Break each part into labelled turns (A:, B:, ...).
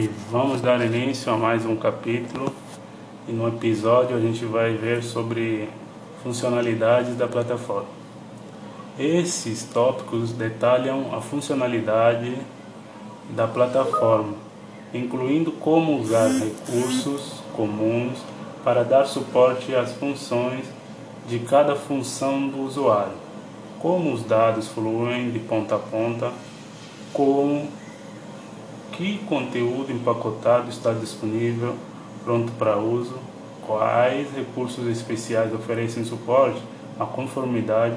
A: E vamos dar início a mais um capítulo e no episódio a gente vai ver sobre funcionalidades da plataforma. Esses tópicos detalham a funcionalidade da plataforma, incluindo como usar recursos comuns para dar suporte às funções de cada função do usuário, como os dados fluem de ponta a ponta, como que conteúdo empacotado está disponível, pronto para uso, quais recursos especiais oferecem suporte à conformidade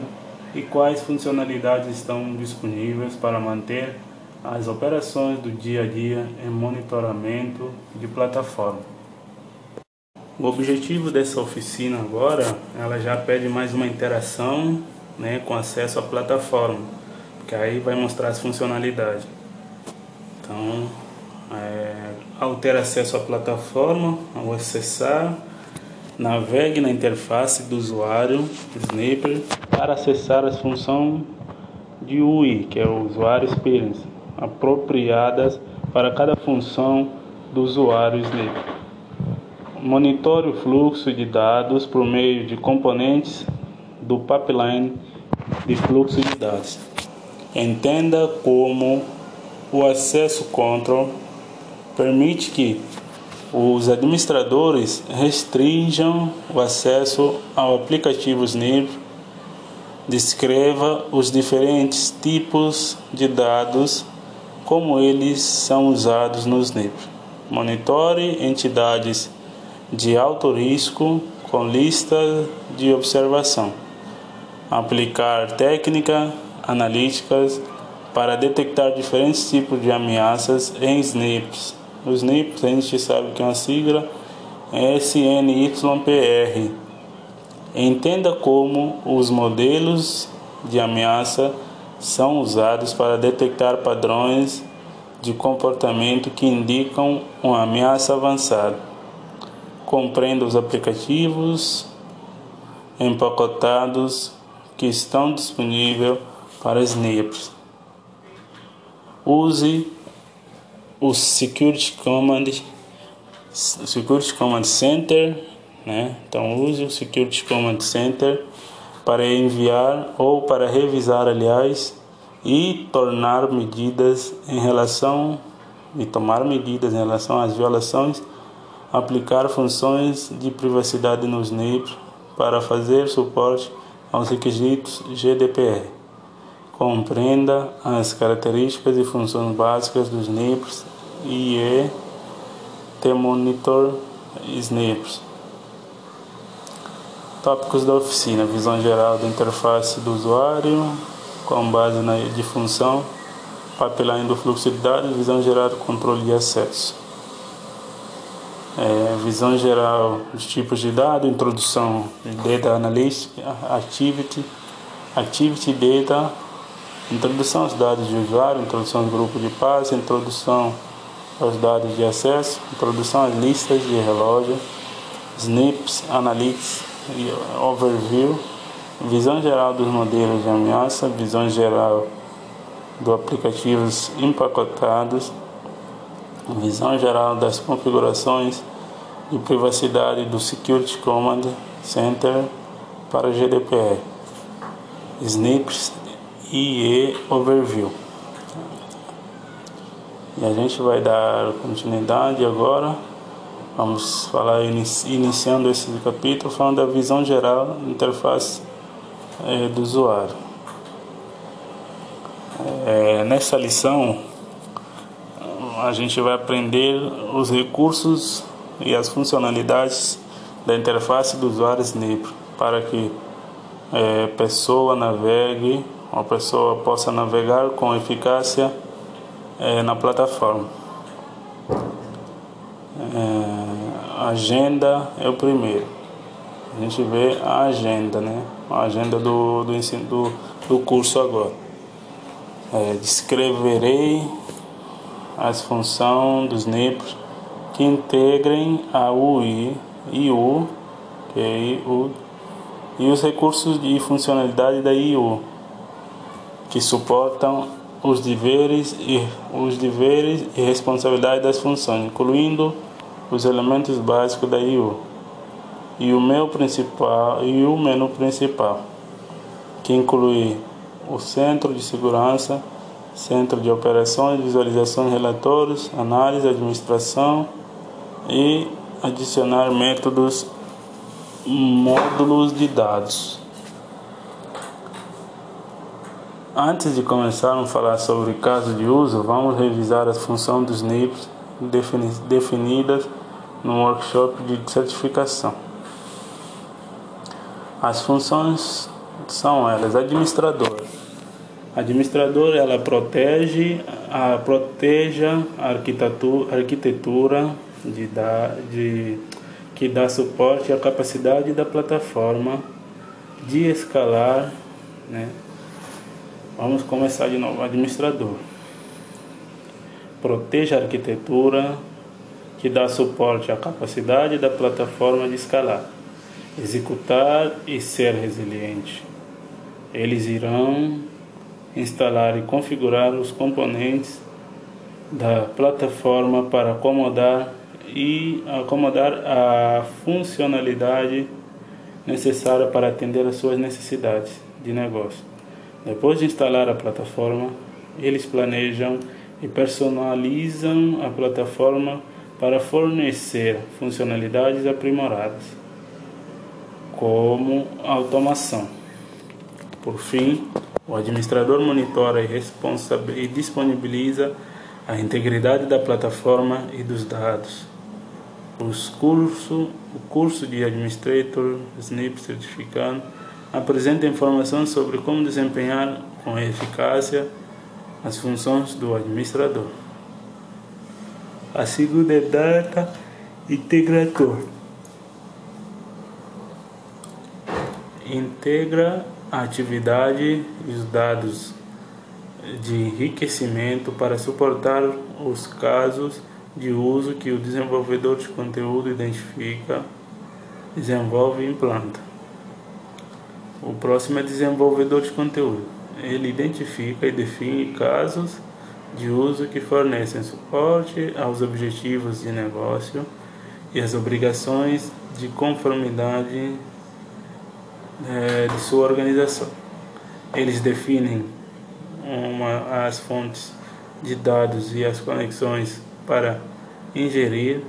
A: e quais funcionalidades estão disponíveis para manter as operações do dia a dia em monitoramento de plataforma. O objetivo dessa oficina agora, ela já pede mais uma interação né, com acesso à plataforma, que aí vai mostrar as funcionalidades. Então, é, ao ter acesso à plataforma, ao acessar, navegue na interface do usuário Sniper para acessar as funções de UI, que é o Usuário Experience, apropriadas para cada função do usuário Sniper. Monitore o fluxo de dados por meio de componentes do pipeline de fluxo de dados. Entenda como o acesso control permite que os administradores restringam o acesso ao aplicativo Snip, descreva os diferentes tipos de dados como eles são usados no Snip. Monitore entidades de alto risco com lista de observação. Aplicar técnicas analíticas para detectar diferentes tipos de ameaças em SNPs. Os SNPs a gente sabe que é uma sigla SNYPR. Entenda como os modelos de ameaça são usados para detectar padrões de comportamento que indicam uma ameaça avançada. Compreenda os aplicativos empacotados que estão disponíveis para SNPs use o Security Command, Security Command Center, né? Então use o Security Command Center para enviar ou para revisar, aliás, e tornar medidas em relação e tomar medidas em relação às violações, aplicar funções de privacidade nos NIPs para fazer suporte aos requisitos GDPR. Compreenda as características e funções básicas dos NIPs e T-Monitor SNIPs. Tópicos da oficina: visão geral da interface do usuário, com base na de função, pipeline do fluxo de dados, visão geral do controle de acesso. É, visão geral dos tipos de dados, introdução de Data Analytics, Activity, Activity Data Introdução aos dados de usuário, introdução ao grupo de passe, introdução aos dados de acesso, introdução às listas de relógio, SNPs, Analytics e Overview, visão geral dos modelos de ameaça, visão geral dos aplicativos empacotados, visão geral das configurações de privacidade do Security Command Center para GDPR, SNPs IE Overview. E a gente vai dar continuidade agora. Vamos falar iniciando esse capítulo falando da visão geral da interface é, do usuário. É, nessa lição a gente vai aprender os recursos e as funcionalidades da interface do usuário Snip para que é, pessoa navegue uma pessoa possa navegar com eficácia é, na plataforma. É, agenda é o primeiro. A gente vê a agenda, né? A agenda do, do ensino do, do curso agora. É, descreverei as funções dos NIPs que integrem a UI, IU, que é IU, e os recursos de funcionalidade da IU que suportam os deveres e os deveres e responsabilidades das funções, incluindo os elementos básicos da IU e o meu principal e o menu principal, que inclui o centro de segurança, centro de operações, visualização de relatórios, análise, administração e adicionar métodos módulos de dados. Antes de começarmos a falar sobre casos de uso, vamos revisar as funções dos NIPs definidas no workshop de certificação. As funções são elas: administrador. Administrador ela protege a proteja arquitetura, arquitetura de, de que dá suporte à capacidade da plataforma de escalar, né, Vamos começar de novo. Administrador. Proteja a arquitetura que dá suporte à capacidade da plataforma de escalar. Executar e ser resiliente. Eles irão instalar e configurar os componentes da plataforma para acomodar e acomodar a funcionalidade necessária para atender às suas necessidades de negócio. Depois de instalar a plataforma, eles planejam e personalizam a plataforma para fornecer funcionalidades aprimoradas, como automação. Por fim, o administrador monitora e, e disponibiliza a integridade da plataforma e dos dados. Os curso, o curso de Administrator SNIP certificado apresenta informações sobre como desempenhar com eficácia as funções do administrador. A segunda é Data Integrador. Integra a atividade e os dados de enriquecimento para suportar os casos de uso que o desenvolvedor de conteúdo identifica, desenvolve e implanta. O próximo é desenvolvedor de conteúdo. Ele identifica e define casos de uso que fornecem suporte aos objetivos de negócio e as obrigações de conformidade é, de sua organização. Eles definem uma, as fontes de dados e as conexões para ingerir,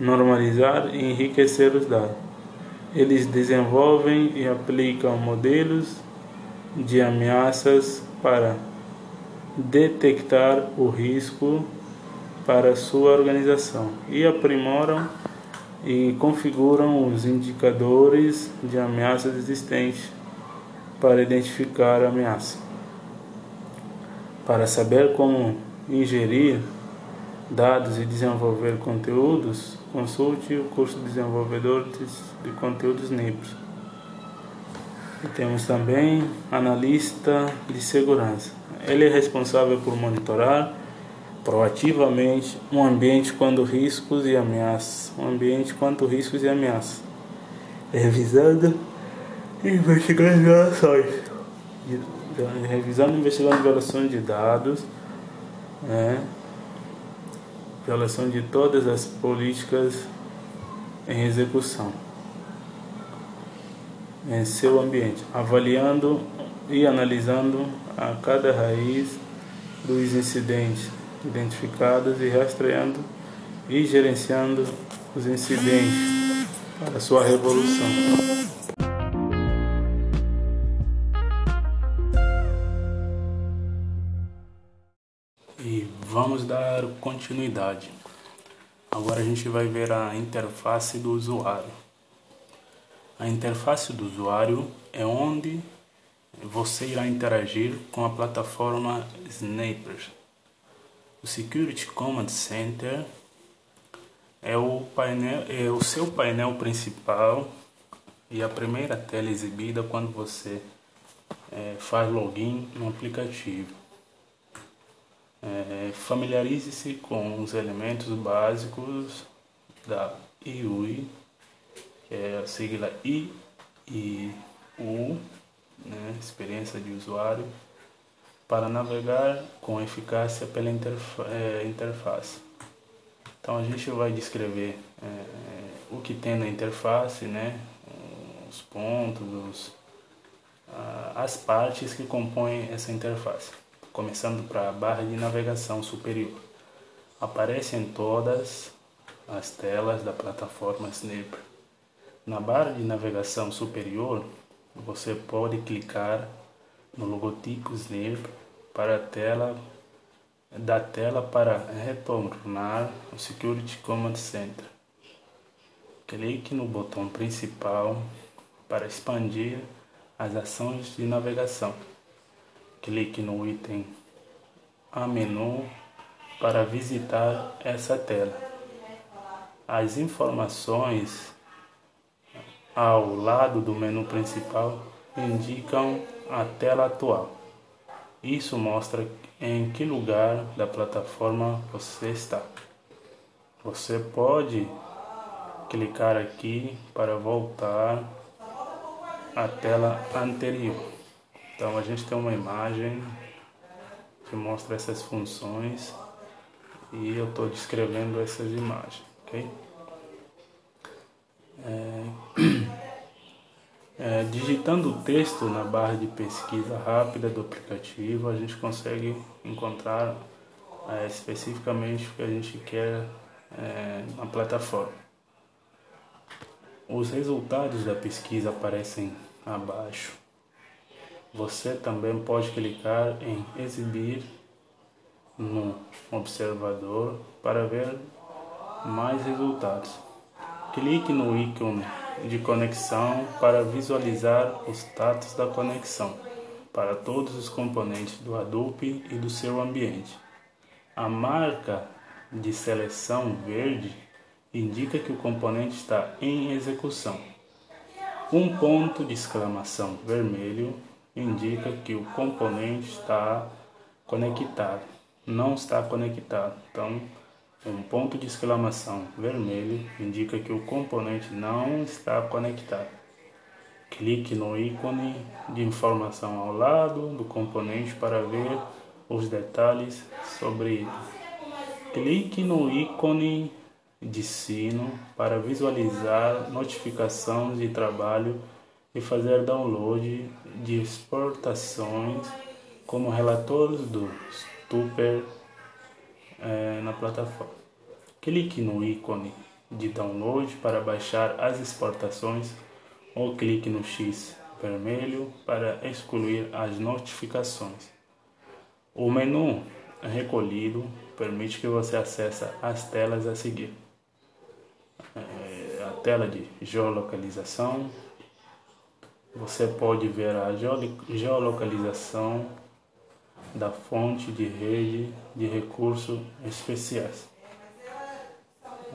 A: normalizar e enriquecer os dados. Eles desenvolvem e aplicam modelos de ameaças para detectar o risco para sua organização e aprimoram e configuram os indicadores de ameaças existentes para identificar a ameaça. Para saber como ingerir dados e desenvolver conteúdos, consulte o curso de desenvolvedor de, conteúdos NIPS. E temos também analista de segurança. Ele é responsável por monitorar proativamente um ambiente quando riscos e ameaças, um ambiente quanto riscos e ameaças, revisando e investigando violações, revisando e investigando violações de dados, né? Violação de todas as políticas em execução em seu ambiente, avaliando e analisando a cada raiz dos incidentes identificados e rastreando e gerenciando os incidentes para sua revolução. Continuidade. Agora a gente vai ver a interface do usuário. A interface do usuário é onde você irá interagir com a plataforma Sniper. O Security Command Center é o, painel, é o seu painel principal e a primeira tela exibida quando você é, faz login no aplicativo. É, Familiarize-se com os elementos básicos da IUI, que é a sigla I e U, né, experiência de usuário. para navegar com eficácia pela é, interface. Então a gente vai descrever é, o que tem na interface, né? os pontos, os, as partes que compõem essa interface. Começando para a barra de navegação superior. Aparece em todas as telas da plataforma Snip. Na barra de navegação superior, você pode clicar no logotipo Snip para a tela da tela para retornar ao Security Command Center. Clique no botão principal para expandir as ações de navegação. Clique no item A menu para visitar essa tela. As informações ao lado do menu principal indicam a tela atual. Isso mostra em que lugar da plataforma você está. Você pode clicar aqui para voltar à tela anterior. Então a gente tem uma imagem que mostra essas funções e eu estou descrevendo essas imagens, ok? É... É, digitando o texto na barra de pesquisa rápida do aplicativo, a gente consegue encontrar é, especificamente o que a gente quer é, na plataforma. Os resultados da pesquisa aparecem abaixo. Você também pode clicar em exibir no observador para ver mais resultados. Clique no ícone de conexão para visualizar o status da conexão para todos os componentes do Hadoop e do seu ambiente. A marca de seleção verde indica que o componente está em execução. Um ponto de exclamação vermelho indica que o componente está conectado, não está conectado. Então, um ponto de exclamação vermelho indica que o componente não está conectado. Clique no ícone de informação ao lado do componente para ver os detalhes sobre ele. Clique no ícone de sino para visualizar notificações de trabalho e fazer download de exportações como relatórios do Stuper é, na plataforma. Clique no ícone de download para baixar as exportações ou clique no X vermelho para excluir as notificações. O menu recolhido permite que você acesse as telas a seguir. É, a tela de geolocalização. Você pode ver a geolocalização da fonte de rede de recursos especiais.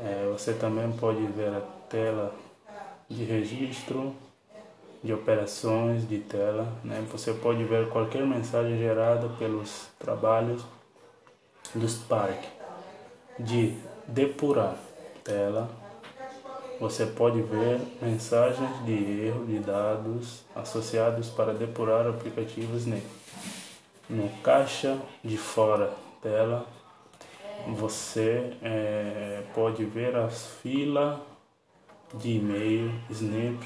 A: É, você também pode ver a tela de registro de operações de tela. Né? Você pode ver qualquer mensagem gerada pelos trabalhos do Spark de depurar tela. Você pode ver mensagens de erro de dados associados para depurar aplicativos nele no caixa de fora dela você é, pode ver as filas de e-mail, snip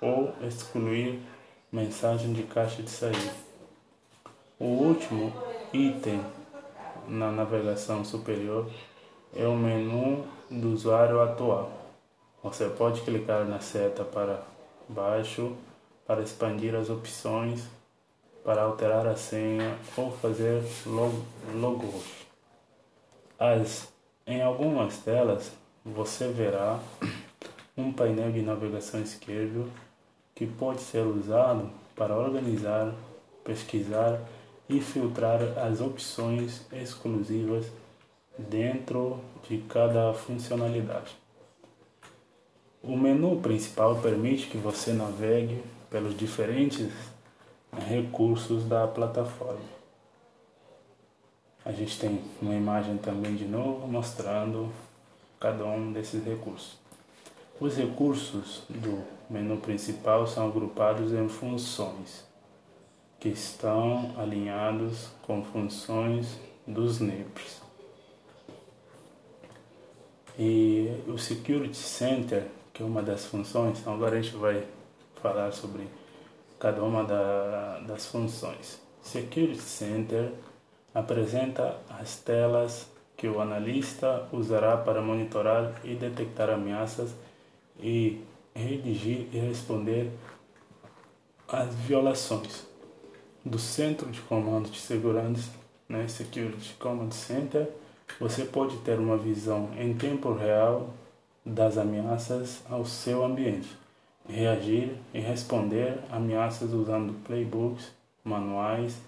A: ou excluir mensagem de caixa de saída. O último item na navegação superior é o menu do usuário atual. Você pode clicar na seta para baixo para expandir as opções para alterar a senha ou fazer logo As, em algumas telas você verá um painel de navegação esquerdo que pode ser usado para organizar, pesquisar e filtrar as opções exclusivas dentro de cada funcionalidade. O menu principal permite que você navegue pelos diferentes recursos da plataforma. A gente tem uma imagem também de novo mostrando cada um desses recursos. Os recursos do menu principal são agrupados em funções. que estão alinhados com funções dos NIPs. E o Security Center, que é uma das funções, então agora a gente vai falar sobre cada uma da, das funções. Security Center apresenta as telas que o analista usará para monitorar e detectar ameaças e redigir e responder às violações do Centro de Comando de Segurança, né, Security Command Center, você pode ter uma visão em tempo real das ameaças ao seu ambiente, reagir e responder ameaças usando playbooks, manuais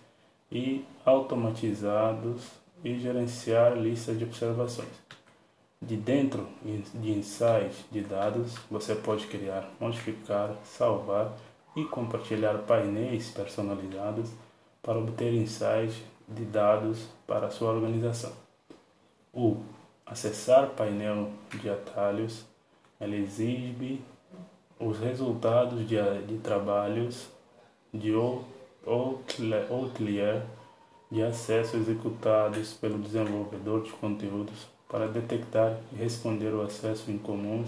A: e automatizados e gerenciar listas de observações. De dentro de insights de dados, você pode criar, modificar, salvar e compartilhar painéis personalizados para obter insights de dados para a sua organização. O acessar painel de atalhos, ele exibe os resultados de, de trabalhos de Outlier de acesso executados pelo desenvolvedor de conteúdos para detectar e responder o acesso incomuns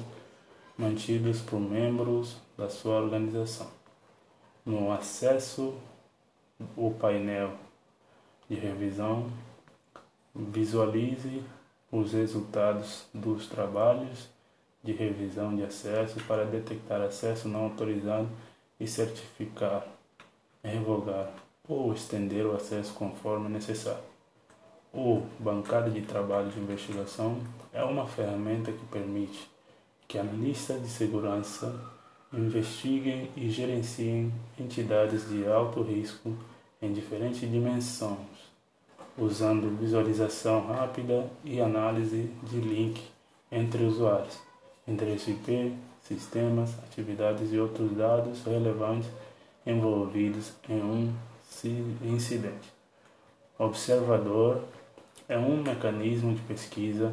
A: mantidos por membros da sua organização. No acesso o painel de revisão, visualize os resultados dos trabalhos de revisão de acesso para detectar acesso não autorizado e certificar, revogar ou estender o acesso conforme necessário. O bancada de trabalho de investigação é uma ferramenta que permite que analistas de segurança investiguem e gerenciem entidades de alto risco em diferentes dimensões, usando visualização rápida e análise de link entre usuários, endereço IP, sistemas, atividades e outros dados relevantes envolvidos em um incidente. Observador é um mecanismo de pesquisa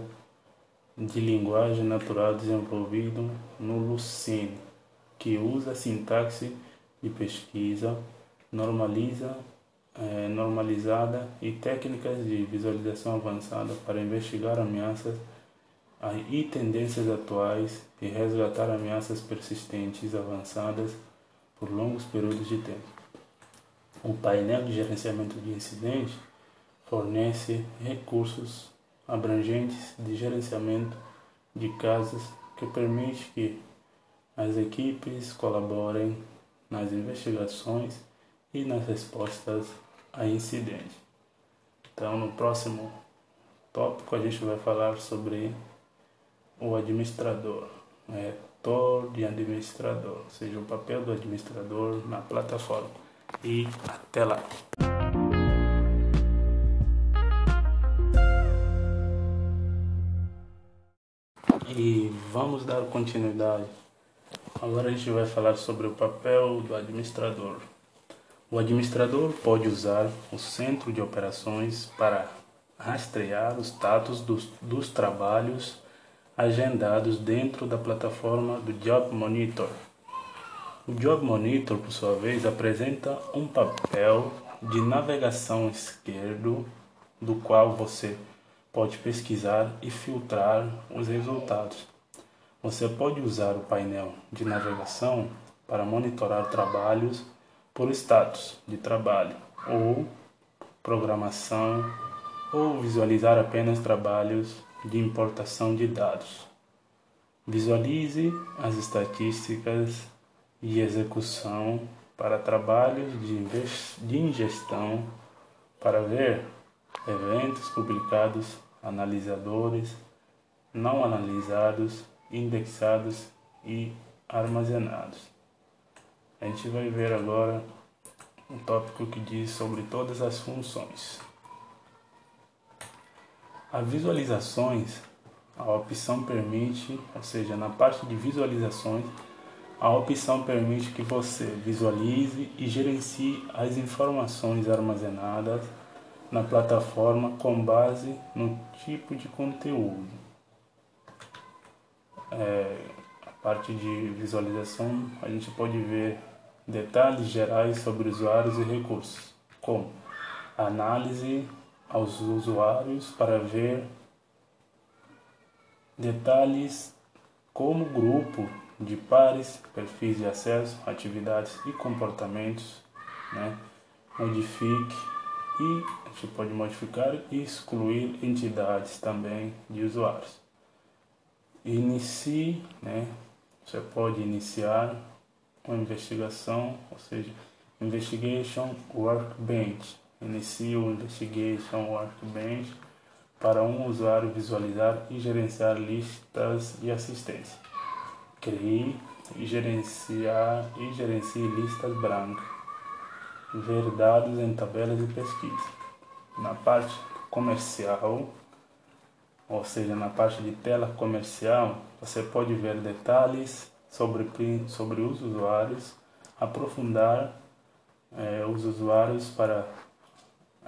A: de linguagem natural desenvolvido no Lucene, que usa a sintaxe de pesquisa normaliza, é, normalizada e técnicas de visualização avançada para investigar ameaças e tendências atuais e resgatar ameaças persistentes avançadas por longos períodos de tempo. O painel de gerenciamento de incidentes fornece recursos abrangentes de gerenciamento de casos que permite que as equipes colaborem nas investigações e nas respostas a incidentes. Então, no próximo tópico, a gente vai falar sobre o administrador, né? Tor de administrador, ou seja, o papel do administrador na plataforma. E até lá! E vamos dar continuidade. Agora a gente vai falar sobre o papel do administrador. O administrador pode usar o centro de operações para rastrear os status dos, dos trabalhos agendados dentro da plataforma do Job Monitor. O Job Monitor, por sua vez, apresenta um papel de navegação esquerdo do qual você pode pesquisar e filtrar os resultados. Você pode usar o painel de navegação para monitorar trabalhos por status de trabalho ou programação ou visualizar apenas trabalhos de importação de dados. Visualize as estatísticas e execução para trabalhos de ingestão para ver eventos publicados analisadores, não analisados, indexados e armazenados. A gente vai ver agora um tópico que diz sobre todas as funções. As visualizações, a opção permite, ou seja, na parte de visualizações, a opção permite que você visualize e gerencie as informações armazenadas na plataforma com base no tipo de conteúdo. É, parte de visualização a gente pode ver detalhes gerais sobre usuários e recursos, como análise aos usuários para ver detalhes como grupo de pares, perfis de acesso, atividades e comportamentos, né? modifique e a gente pode modificar e excluir entidades também de usuários. Inicie, né? Você pode iniciar uma investigação, ou seja, Investigation Workbench. Inicie o Investigation Workbench para um usuário visualizar e gerenciar listas de assistência. Crie e gerenciar e gerencie listas brancas ver dados em tabelas de pesquisa. Na parte comercial, ou seja, na parte de tela comercial, você pode ver detalhes sobre, sobre os usuários, aprofundar é, os usuários para,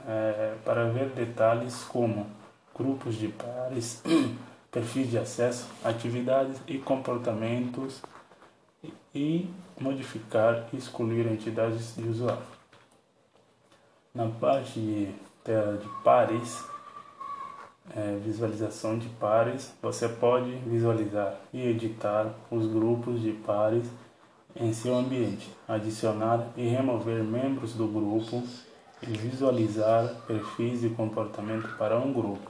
A: é, para ver detalhes como grupos de pares, perfis de acesso, atividades e comportamentos e modificar e excluir entidades de usuário. Na parte de tela de pares, é, visualização de pares, você pode visualizar e editar os grupos de pares em seu ambiente, adicionar e remover membros do grupo e visualizar perfis de comportamento para um grupo.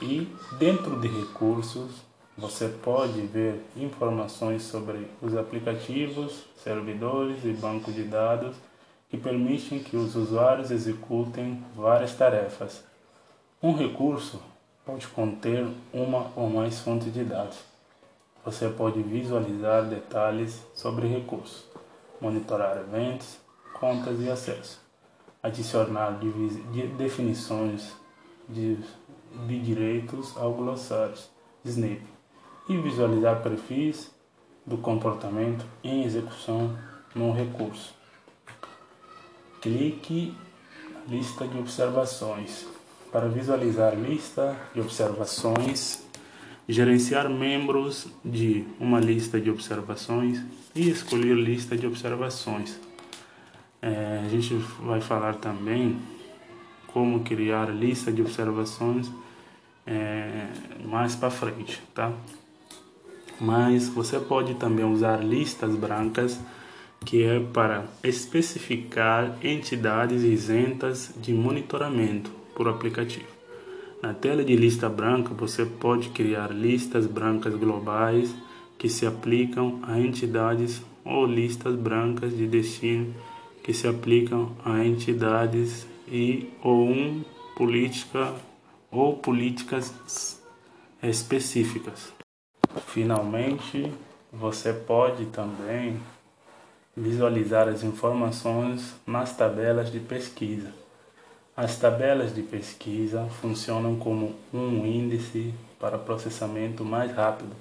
A: E dentro de recursos, você pode ver informações sobre os aplicativos, servidores e banco de dados que permitem que os usuários executem várias tarefas. Um recurso pode conter uma ou mais fontes de dados. Você pode visualizar detalhes sobre recursos, monitorar eventos, contas e acesso, adicionar definições de, de direitos ao glossário Snap e visualizar perfis do comportamento em execução no recurso. Clique na lista de observações. Para visualizar lista de observações, gerenciar membros de uma lista de observações e escolher lista de observações. É, a gente vai falar também como criar lista de observações é, mais para frente, tá? Mas você pode também usar listas brancas que é para especificar entidades isentas de monitoramento por aplicativo. Na tela de lista branca, você pode criar listas brancas globais que se aplicam a entidades ou listas brancas de destino que se aplicam a entidades e ou um política ou políticas específicas. Finalmente, você pode também visualizar as informações nas tabelas de pesquisa. As tabelas de pesquisa funcionam como um índice para processamento mais rápido.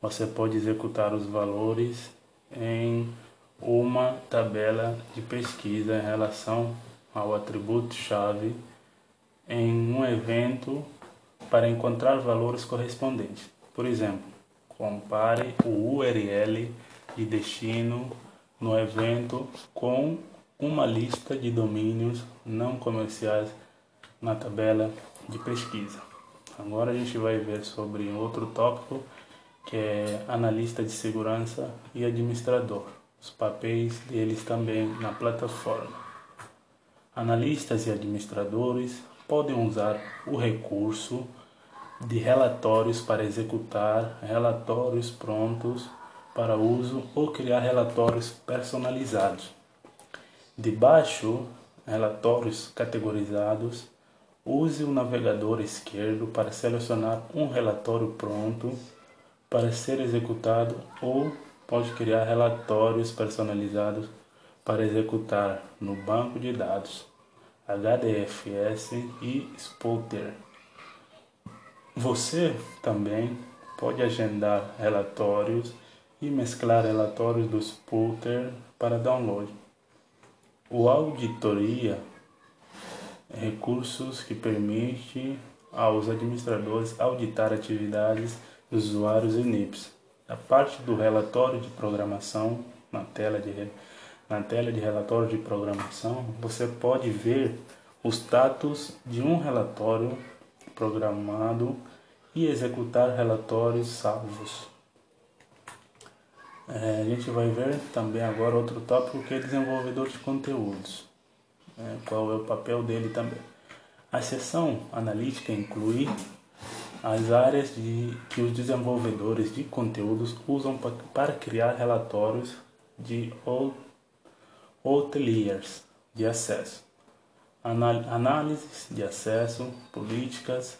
A: Você pode executar os valores em uma tabela de pesquisa em relação ao atributo-chave em um evento para encontrar valores correspondentes. Por exemplo, compare o URL de destino no evento com uma lista de domínios não comerciais na tabela de pesquisa. Agora a gente vai ver sobre outro tópico que é analista de segurança e administrador, os papéis deles também na plataforma. Analistas e administradores podem usar o recurso de relatórios para executar relatórios prontos para uso ou criar relatórios personalizados. Debaixo, relatórios categorizados, use o navegador esquerdo para selecionar um relatório pronto para ser executado ou pode criar relatórios personalizados para executar no banco de dados HDFS e Spooter. Você também pode agendar relatórios e mesclar relatórios do Spooter para download. O auditoria é recursos que permite aos administradores auditar atividades dos usuários e NIPs. A parte do relatório de programação na tela de na tela de relatório de programação, você pode ver o status de um relatório programado e executar relatórios salvos. É, a gente vai ver também agora outro tópico que é desenvolvedor de conteúdos. É, qual é o papel dele também. A seção analítica inclui as áreas de, que os desenvolvedores de conteúdos usam para criar relatórios de outliers de acesso, análises de acesso, políticas,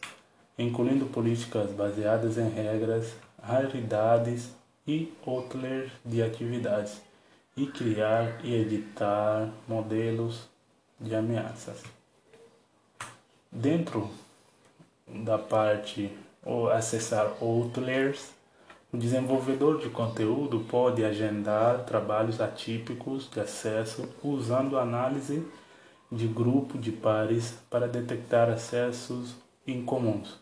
A: incluindo políticas baseadas em regras, raridades e outliers de atividades, e criar e editar modelos de ameaças. Dentro da parte ou acessar outliers, o desenvolvedor de conteúdo pode agendar trabalhos atípicos de acesso usando análise de grupo de pares para detectar acessos incomuns.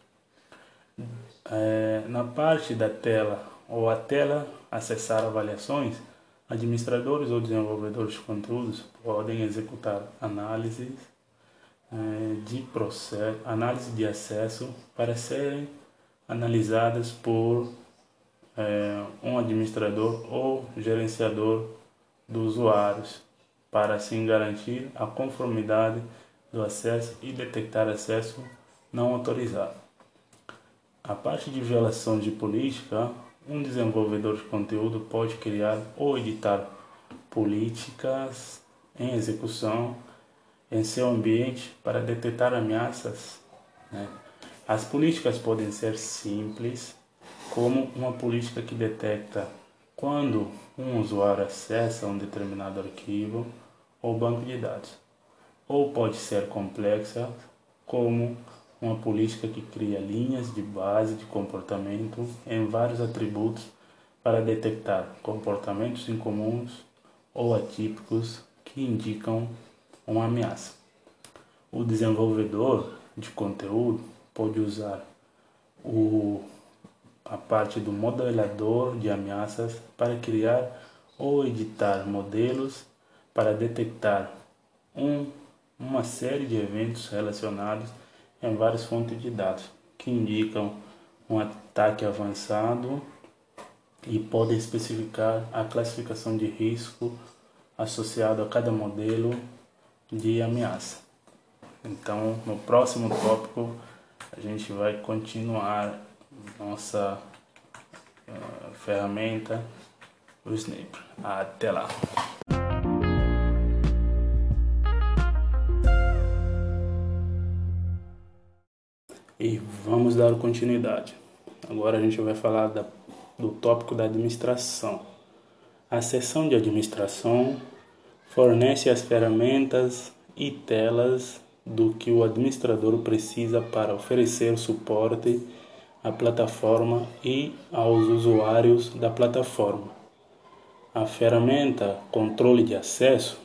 A: É, na parte da tela ou a tela acessar avaliações, administradores ou desenvolvedores de conteúdos podem executar análises é, de processo, análise de acesso para serem analisadas por é, um administrador ou gerenciador dos usuários, para assim garantir a conformidade do acesso e detectar acesso não autorizado. A parte de violação de política, um desenvolvedor de conteúdo pode criar ou editar políticas em execução em seu ambiente para detectar ameaças. Né? As políticas podem ser simples, como uma política que detecta quando um usuário acessa um determinado arquivo ou banco de dados, ou pode ser complexa, como uma política que cria linhas de base de comportamento em vários atributos para detectar comportamentos incomuns ou atípicos que indicam uma ameaça. O desenvolvedor de conteúdo pode usar o, a parte do modelador de ameaças para criar ou editar modelos para detectar um, uma série de eventos relacionados em várias fontes de dados que indicam um ataque avançado e podem especificar a classificação de risco associado a cada modelo de ameaça. Então, no próximo tópico, a gente vai continuar nossa uh, ferramenta, o Snape. Até lá! Dar continuidade. Agora a gente vai falar da, do tópico da administração. A seção de administração fornece as ferramentas e telas do que o administrador precisa para oferecer suporte à plataforma e aos usuários da plataforma. A ferramenta Controle de Acesso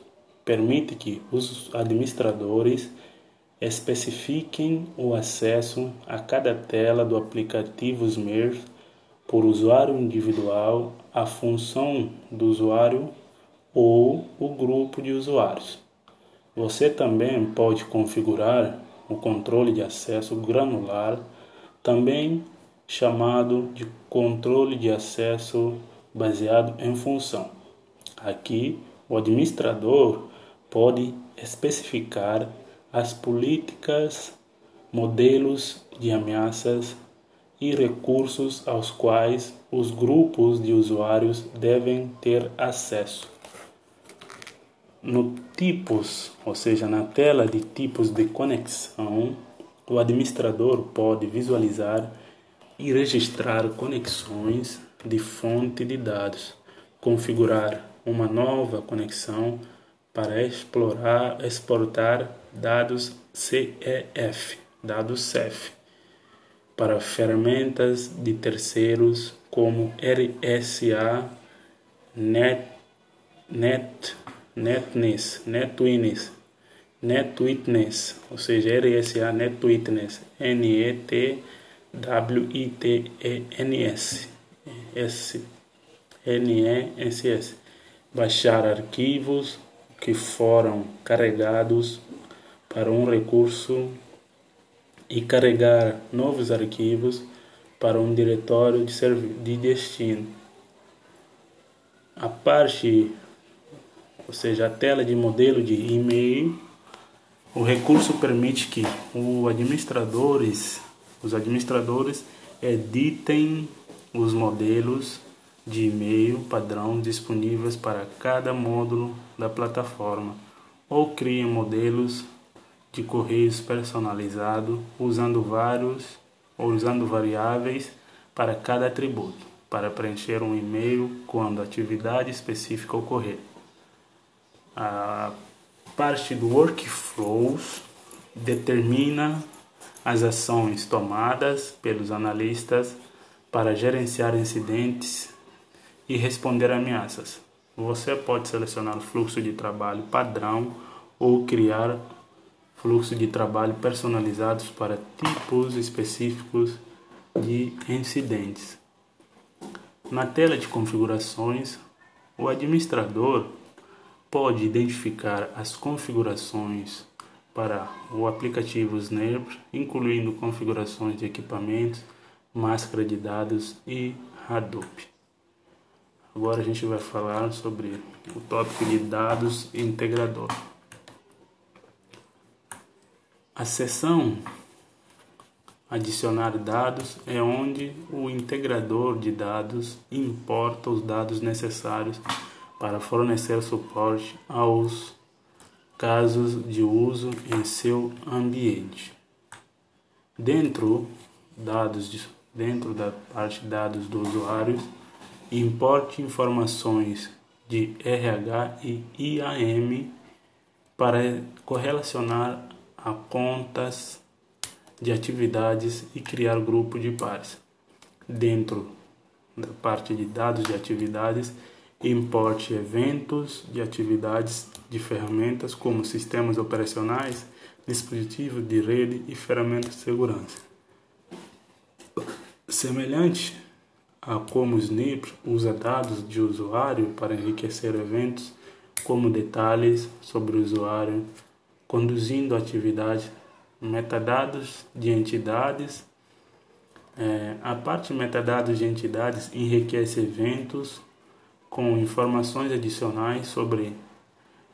A: permite que os administradores especifiquem o acesso a cada tela do aplicativo Smurf por usuário individual, a função do usuário ou o grupo de usuários. Você também pode configurar o controle de acesso granular, também chamado de controle de acesso baseado em função. Aqui, o administrador pode especificar as políticas, modelos de ameaças e recursos aos quais os grupos de usuários devem ter acesso. No tipos, ou seja, na tela de tipos de conexão, o administrador pode visualizar e registrar conexões de fonte de dados, configurar uma nova conexão para explorar, exportar dados CEF, dados CEF, para ferramentas de terceiros como RSA, Net, Net Netness, Netwitness, Netwitness, ou seja, RSA Netwitness, N-E-T-W-I-T-E-N-S, S, N-E-S-S, baixar arquivos que foram carregados para um recurso e carregar novos arquivos para um diretório de, de destino. A parte, ou seja, a tela de modelo de e-mail, o recurso permite que os administradores, os administradores editem os modelos de e-mail padrão disponíveis para cada módulo da plataforma ou criem modelos de correios personalizado usando vários ou usando variáveis para cada atributo para preencher um e-mail quando atividade específica ocorrer. A parte do workflows determina as ações tomadas pelos analistas para gerenciar incidentes e responder ameaças. Você pode selecionar o fluxo de trabalho padrão ou criar fluxo de trabalho personalizados para tipos específicos de incidentes. Na tela de configurações, o administrador pode identificar as configurações para o aplicativo Snap, incluindo configurações de equipamentos, máscara de dados e Hadoop. Agora a gente vai falar sobre o tópico de dados integrador. A seção adicionar dados é onde o integrador de dados importa os dados necessários para fornecer suporte aos casos de uso em seu ambiente. Dentro dados de, dentro da parte dados do usuário importe informações de RH e IAM para correlacionar a contas de atividades e criar grupo de pares. Dentro da parte de dados de atividades, importe eventos de atividades de ferramentas como sistemas operacionais, dispositivos de rede e ferramentas de segurança. Semelhante a como o Snip usa dados de usuário para enriquecer eventos como detalhes sobre o usuário, conduzindo atividades, metadados de entidades. É, a parte metadados de entidades enriquece eventos com informações adicionais sobre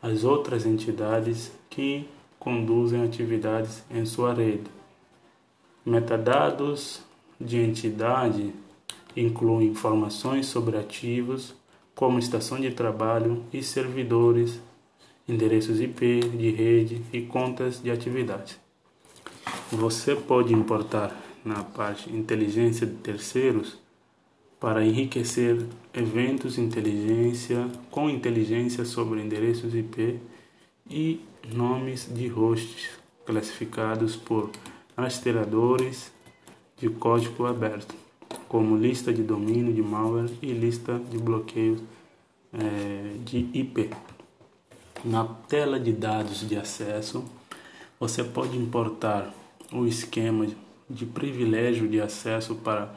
A: as outras entidades que conduzem atividades em sua rede. Metadados de entidade incluem informações sobre ativos, como estação de trabalho e servidores, endereços IP de rede e contas de atividade. Você pode importar na parte inteligência de terceiros para enriquecer eventos inteligência com inteligência sobre endereços IP e nomes de hosts classificados por rastreadores de código aberto como lista de domínio de malware e lista de bloqueio é, de IP. Na tela de dados de acesso, você pode importar o esquema de privilégio de acesso para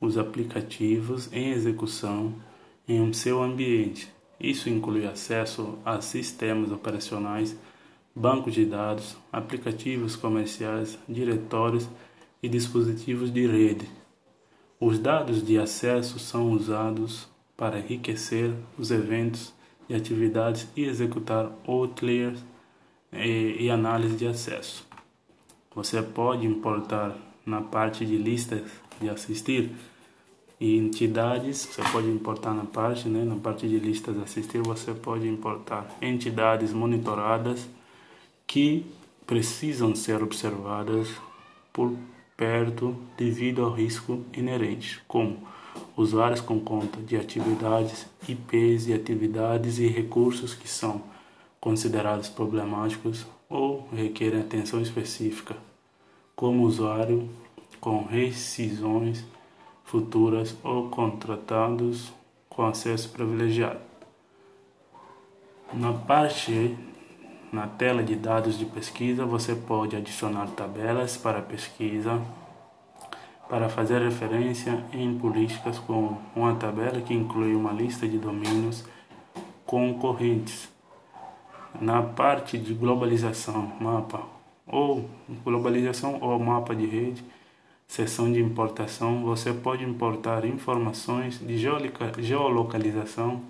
A: os aplicativos em execução em seu ambiente. Isso inclui acesso a sistemas operacionais, bancos de dados, aplicativos comerciais, diretórios e dispositivos de rede. Os dados de acesso são usados para enriquecer os eventos e atividades e executar outliers e, e análise de acesso. Você pode importar na parte de listas de assistir e entidades, você pode importar na parte, né, na parte de listas de assistir, você pode importar entidades monitoradas que precisam ser observadas por perto devido ao risco inerente, como usuários com conta de atividades, IPs e atividades e recursos que são considerados problemáticos ou requerem atenção específica, como usuário com rescisões futuras ou contratados com acesso privilegiado. Na parte na tela de dados de pesquisa, você pode adicionar tabelas para pesquisa, para fazer referência em políticas com uma tabela que inclui uma lista de domínios concorrentes. Na parte de globalização, mapa ou globalização ou mapa de rede, seção de importação, você pode importar informações de geolocalização,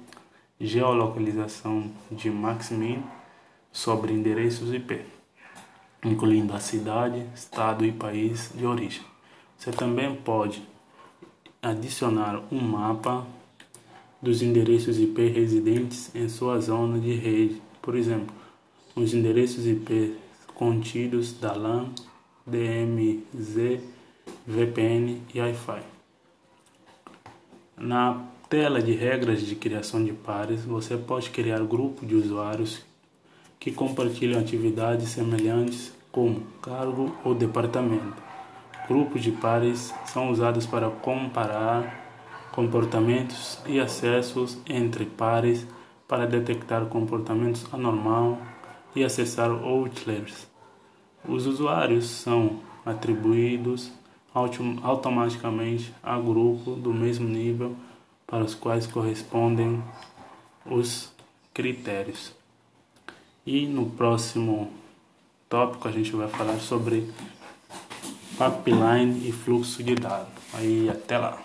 A: geolocalização de Maximin sobre endereços IP, incluindo a cidade, estado e país de origem. Você também pode adicionar um mapa dos endereços IP residentes em sua zona de rede, por exemplo, os endereços IP contidos da LAN, DMZ, VPN e Wi-Fi. Na tela de regras de criação de pares, você pode criar grupo de usuários que compartilham atividades semelhantes como cargo ou departamento. Grupos de pares são usados para comparar comportamentos e acessos entre pares para detectar comportamentos anormal e acessar outliers. Os usuários são atribuídos automaticamente a grupo do mesmo nível para os quais correspondem os critérios. E no próximo tópico a gente vai falar sobre pipeline e fluxo de dados. Aí até lá.